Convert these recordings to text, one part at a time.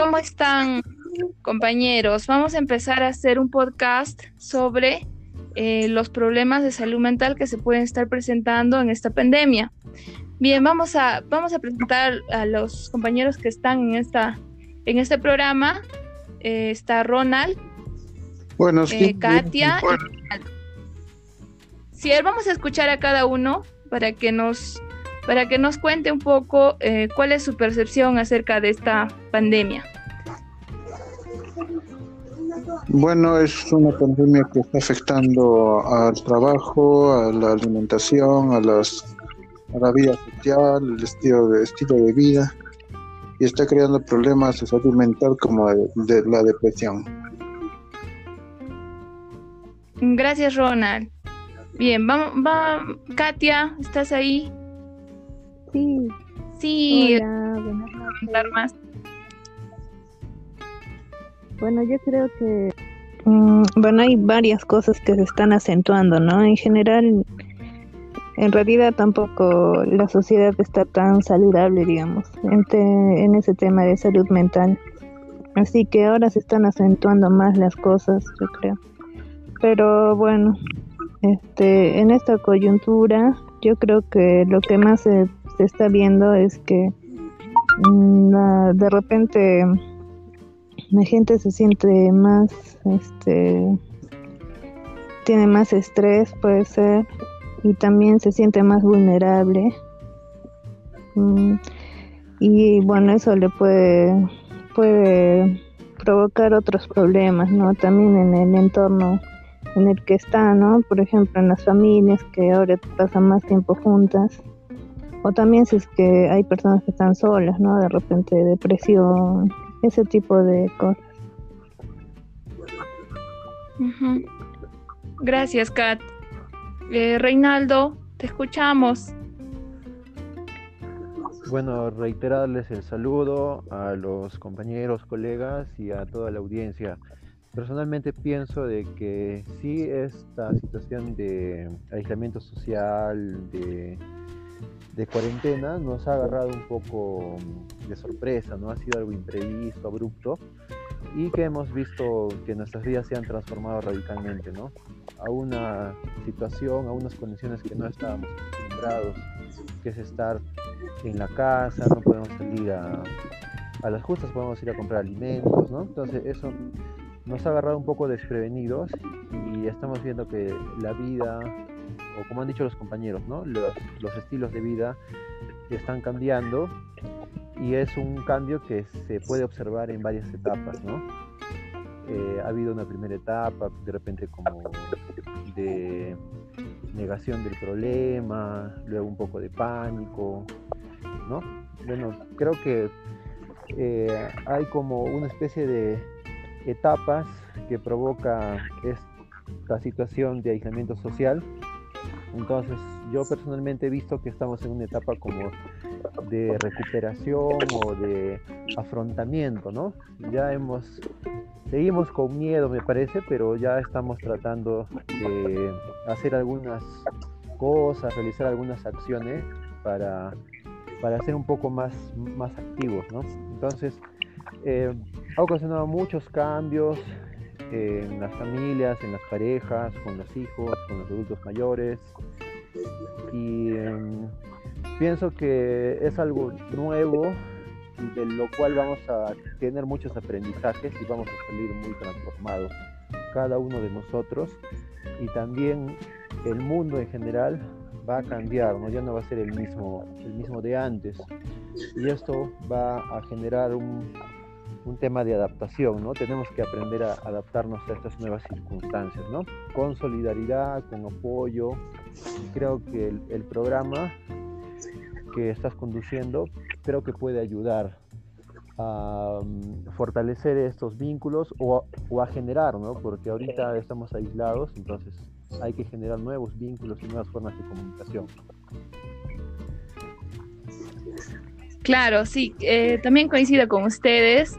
¿cómo están compañeros? Vamos a empezar a hacer un podcast sobre eh, los problemas de salud mental que se pueden estar presentando en esta pandemia. Bien, vamos a, vamos a presentar a los compañeros que están en, esta, en este programa. Eh, está Ronald, bueno, eh, Katia. Sí, vamos a escuchar a cada uno para que nos para que nos cuente un poco eh, cuál es su percepción acerca de esta pandemia. Bueno, es una pandemia que está afectando al trabajo, a la alimentación, a, las, a la vida social, el estilo de, estilo de vida y está creando problemas de salud mental como de, la depresión. Gracias, Ronald. Bien, vamos, va, Katia, ¿estás ahí? Sí. Sí. Hola, más. Bueno, yo creo que mm, bueno, hay varias cosas que se están acentuando, ¿no? En general, en realidad tampoco la sociedad está tan saludable, digamos, en, en ese tema de salud mental. Así que ahora se están acentuando más las cosas, yo creo. Pero bueno, este, en esta coyuntura, yo creo que lo que más se está viendo es que mm, de repente la gente se siente más, este, tiene más estrés, puede ser, y también se siente más vulnerable. Mm, y bueno, eso le puede, puede provocar otros problemas, ¿no? También en el entorno en el que está, ¿no? Por ejemplo, en las familias que ahora pasan más tiempo juntas o también si es que hay personas que están solas, ¿no? De repente depresión, ese tipo de cosas. Gracias, Kat. Eh, Reinaldo, te escuchamos. Bueno, reiterarles el saludo a los compañeros, colegas y a toda la audiencia. Personalmente pienso de que sí esta situación de aislamiento social, de de cuarentena nos ha agarrado un poco mm, de sorpresa, ¿no? Ha sido algo imprevisto, abrupto, y que hemos visto que nuestras vidas se han transformado radicalmente, ¿no? A una situación, a unas condiciones que no estábamos acostumbrados, que es estar en la casa, no podemos salir a, a las justas, podemos ir a comprar alimentos, ¿no? Entonces eso nos ha agarrado un poco desprevenidos y estamos viendo que la vida o como han dicho los compañeros, ¿no? los, estilos de vida están cambiando y es un cambio que se puede observar en varias etapas, ¿no? Eh, ha habido una primera etapa, de repente como de negación del problema, luego un poco de pánico, ¿no? Bueno, creo que eh, hay como una especie de etapas que provoca esta situación de aislamiento social entonces, yo personalmente he visto que estamos en una etapa como de recuperación o de afrontamiento, ¿no? Ya hemos, seguimos con miedo, me parece, pero ya estamos tratando de hacer algunas cosas, realizar algunas acciones para, para ser un poco más, más activos, ¿no? Entonces, eh, ha ocasionado muchos cambios, en las familias, en las parejas, con los hijos, con los adultos mayores. Y em, pienso que es algo nuevo de lo cual vamos a tener muchos aprendizajes y vamos a salir muy transformados cada uno de nosotros y también el mundo en general va a cambiar, ¿no? ya no va a ser el mismo, el mismo de antes y esto va a generar un, un tema de adaptación, ¿no? Tenemos que aprender a adaptarnos a estas nuevas circunstancias, ¿no? Con solidaridad, con apoyo. Creo que el, programa que estás conduciendo creo que puede ayudar a mm, fortalecer estos vínculos o, o, a generar, ¿no? Porque ahorita estamos aislados, entonces hay que generar nuevos vínculos y nuevas formas de comunicación. Claro, sí, eh, también coincido con ustedes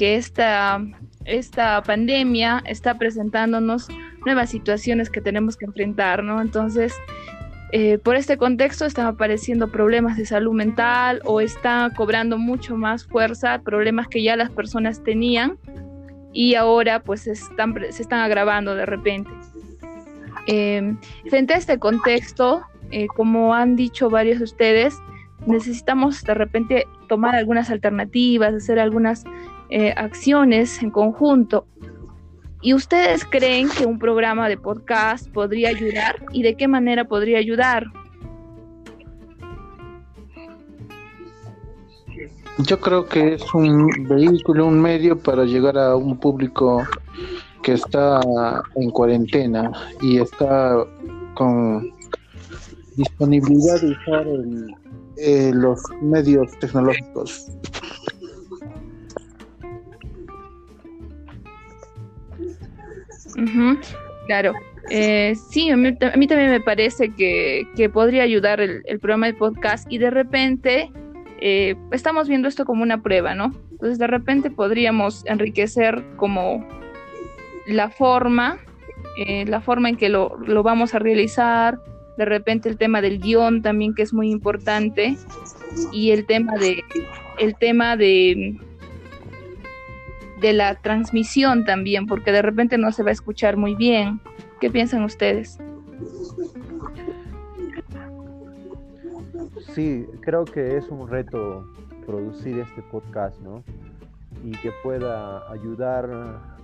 que esta, esta pandemia está presentándonos nuevas situaciones que tenemos que enfrentar, ¿no? Entonces, eh, por este contexto están apareciendo problemas de salud mental o está cobrando mucho más fuerza problemas que ya las personas tenían y ahora pues están, se están agravando de repente. Em, frente a este contexto, eh, como han dicho varios de ustedes, necesitamos de repente tomar algunas alternativas, hacer algunas eh, acciones en conjunto. ¿Y ustedes creen que un programa de podcast podría ayudar? ¿Y de qué manera podría ayudar? Yo creo que es un vehículo, un medio para llegar a un público que está en cuarentena y está con disponibilidad de usar eh, los medios tecnológicos. Claro. Eh, sí, a mí, también me parece que, podría ayudar el, programa de podcast y de repente eh, estamos viendo esto como una prueba, ¿no? Entonces de repente podríamos enriquecer como la forma, eh, la forma en que lo, lo, vamos a realizar, de repente el tema del guion también que es muy importante y el tema de el tema de de la transmisión también, porque de repente no se va a escuchar muy bien. ¿Qué piensan ustedes? Sí, creo que es un reto producir este podcast, ¿no? Y que pueda ayudar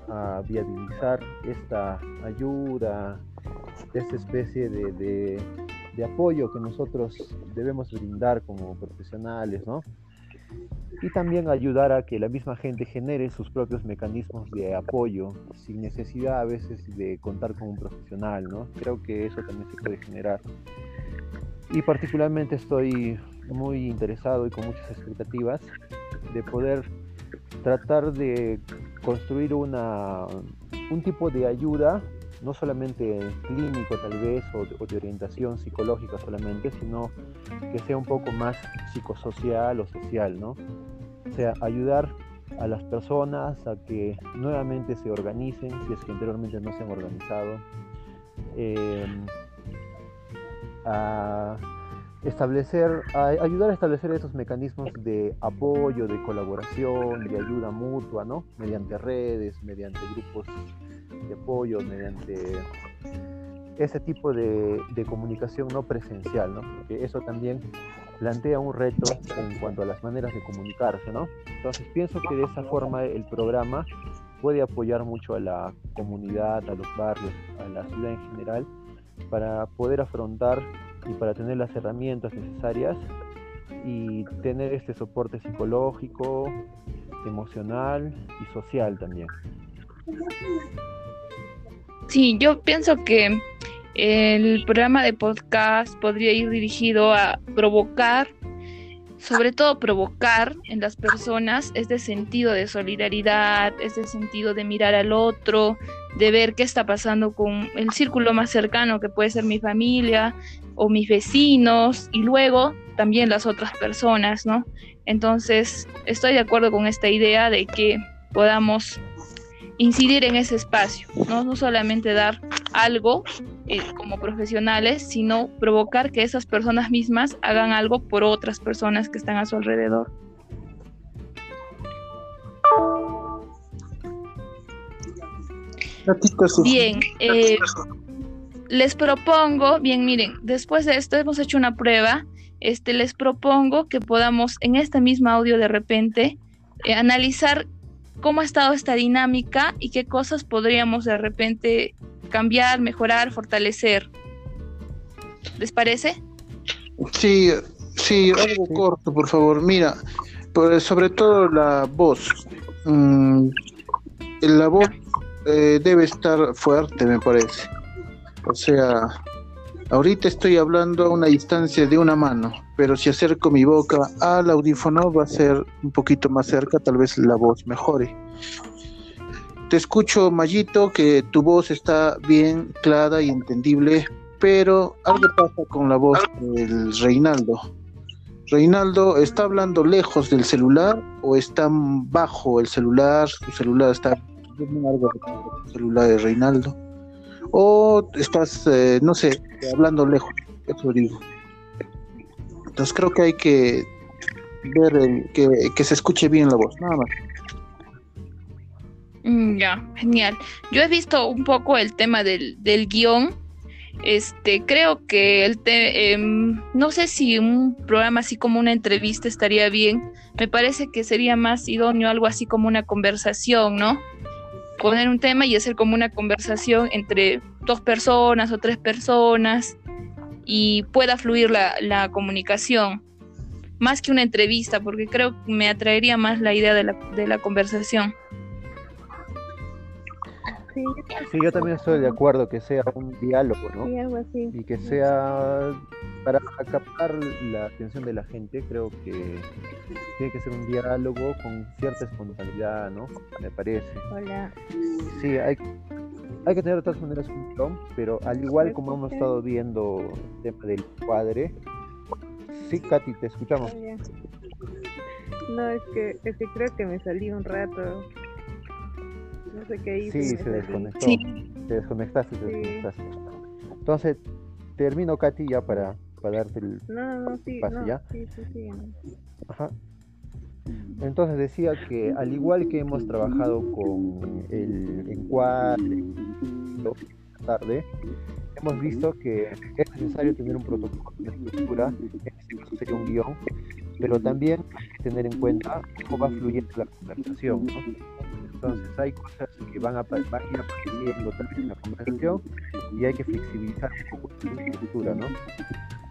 a viabilizar esta ayuda, esta especie de, de apoyo que nosotros debemos brindar como profesionales, ¿no? Y también ayudar a que la misma gente genere sus propios mecanismos de apoyo sin necesidad a veces de contar con un profesional, ¿no? Creo que eso también se puede generar. Y particularmente estoy muy interesado y con muchas expectativas de poder tratar de construir una, un tipo de ayuda, no solamente clínico tal vez o, de orientación psicológica solamente, sino que sea un poco más psicosocial o social, ¿no? O sea, ayudar a las personas a que nuevamente se organicen, si es que anteriormente no se han organizado, em, a establecer, a ayudar a establecer esos mecanismos de apoyo, de colaboración, de ayuda mutua, ¿no? Mediante redes, mediante grupos de apoyo, mediante ese tipo de, de comunicación no presencial, ¿no? Porque eso también plantea un reto en cuanto a las maneras de comunicarse, ¿no? Entonces pienso que de esa forma el programa puede apoyar mucho a la comunidad, a los barrios, a la ciudad en general, para poder afrontar y para tener las herramientas necesarias y tener este soporte psicológico, emocional y social también. Sí, yo pienso que el programa de podcast podría ir dirigido a provocar, sobre todo provocar en las personas este sentido de solidaridad, este sentido de mirar al otro, de ver qué está pasando con el círculo más cercano que puede ser mi familia o mis vecinos y luego también las otras personas, ¿no? Entonces, estoy de acuerdo con esta idea de que podamos incidir en ese espacio, no, solamente dar algo eh, como profesionales, sino provocar que esas personas mismas hagan algo por otras personas que están a su alrededor. Bien, eh, les propongo, bien, miren, después de esto hemos hecho una prueba, este, les propongo que podamos en este mismo audio de repente eh, analizar cómo ha estado esta dinámica y qué cosas podríamos de repente cambiar, mejorar, fortalecer. ¿Les parece? Sí, sí, algo corto, por favor. Mira, pues sobre todo la voz. Mm, la voz eh, debe estar fuerte, me parece. O sea, ahorita estoy hablando a una distancia de una mano, pero si acerco mi boca al audífono va a ser un poquito más cerca, tal vez la voz mejore. Te escucho, Mayito, que tu voz está bien clara y entendible, pero algo pasa con la voz del Reinaldo. Reinaldo, ¿está hablando lejos del celular o está bajo el celular? Su celular está algo el celular de Reinaldo. O estás, eh, no sé, hablando lejos. eso digo. Entonces creo que hay que ver que, que se escuche bien la voz, nada más. Mm, ya, genial. Yo he visto un poco el tema del, del guion. Este, creo que el te, em, no sé si un programa así como una entrevista estaría bien. Me parece que sería más idóneo algo así como una conversación, ¿no? Poner un tema y hacer como una conversación entre dos personas o tres personas y pueda fluir la, comunicación más que una entrevista, porque creo que me atraería más la idea de la, de la conversación. Sí, yo también estoy de acuerdo que sea un diálogo, ¿no? Sí, algo así. Y que sea para captar la atención de la gente, creo que tiene que ser un diálogo con cierta espontaneidad, ¿no? Me parece. Hola. Sí, hay, hay que tener de todas maneras un pero al igual como hemos estado viendo el tema del cuadre, sí, Katy, te escuchamos. No, es que, es que creo que me salí un rato no sé qué hice. Sí, se desconectó. Te desconectaste, te desconectaste. Entonces, termino, Katy, ya para, para darte el no, no, sí, pase, no, ¿ya? Sí, sí, sí. Ajá. Entonces decía que al igual que hemos trabajado con el encuadre tarde, hemos visto que es necesario tener un protocolo, de estructura, en este caso sería un guion, pero también hay que tener en cuenta cómo va fluyendo la conversación. ¿no? Entonces hay cosas que van a, van a ir apareciendo también en la conversación y hay que flexibilizar un poco la estructura, ¿no?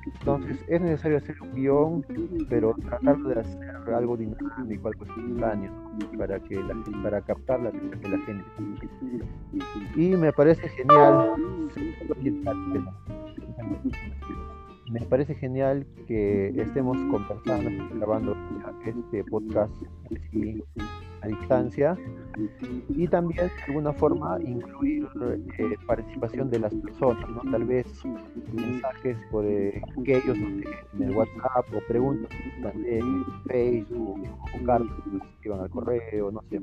Entonces es necesario hacer un guion, pero tratar de hacer algo dinámico, algo espontáneo, para, que la, para captar la atención de la gente. Y me parece genial, me parece genial que estemos conversando, grabando este podcast a distancia y también de alguna forma incluir eh, participación de las personas, ¿no? tal vez mensajes por eh, que ellos en el WhatsApp o preguntas en Facebook o cartas que iban al correo, no sé.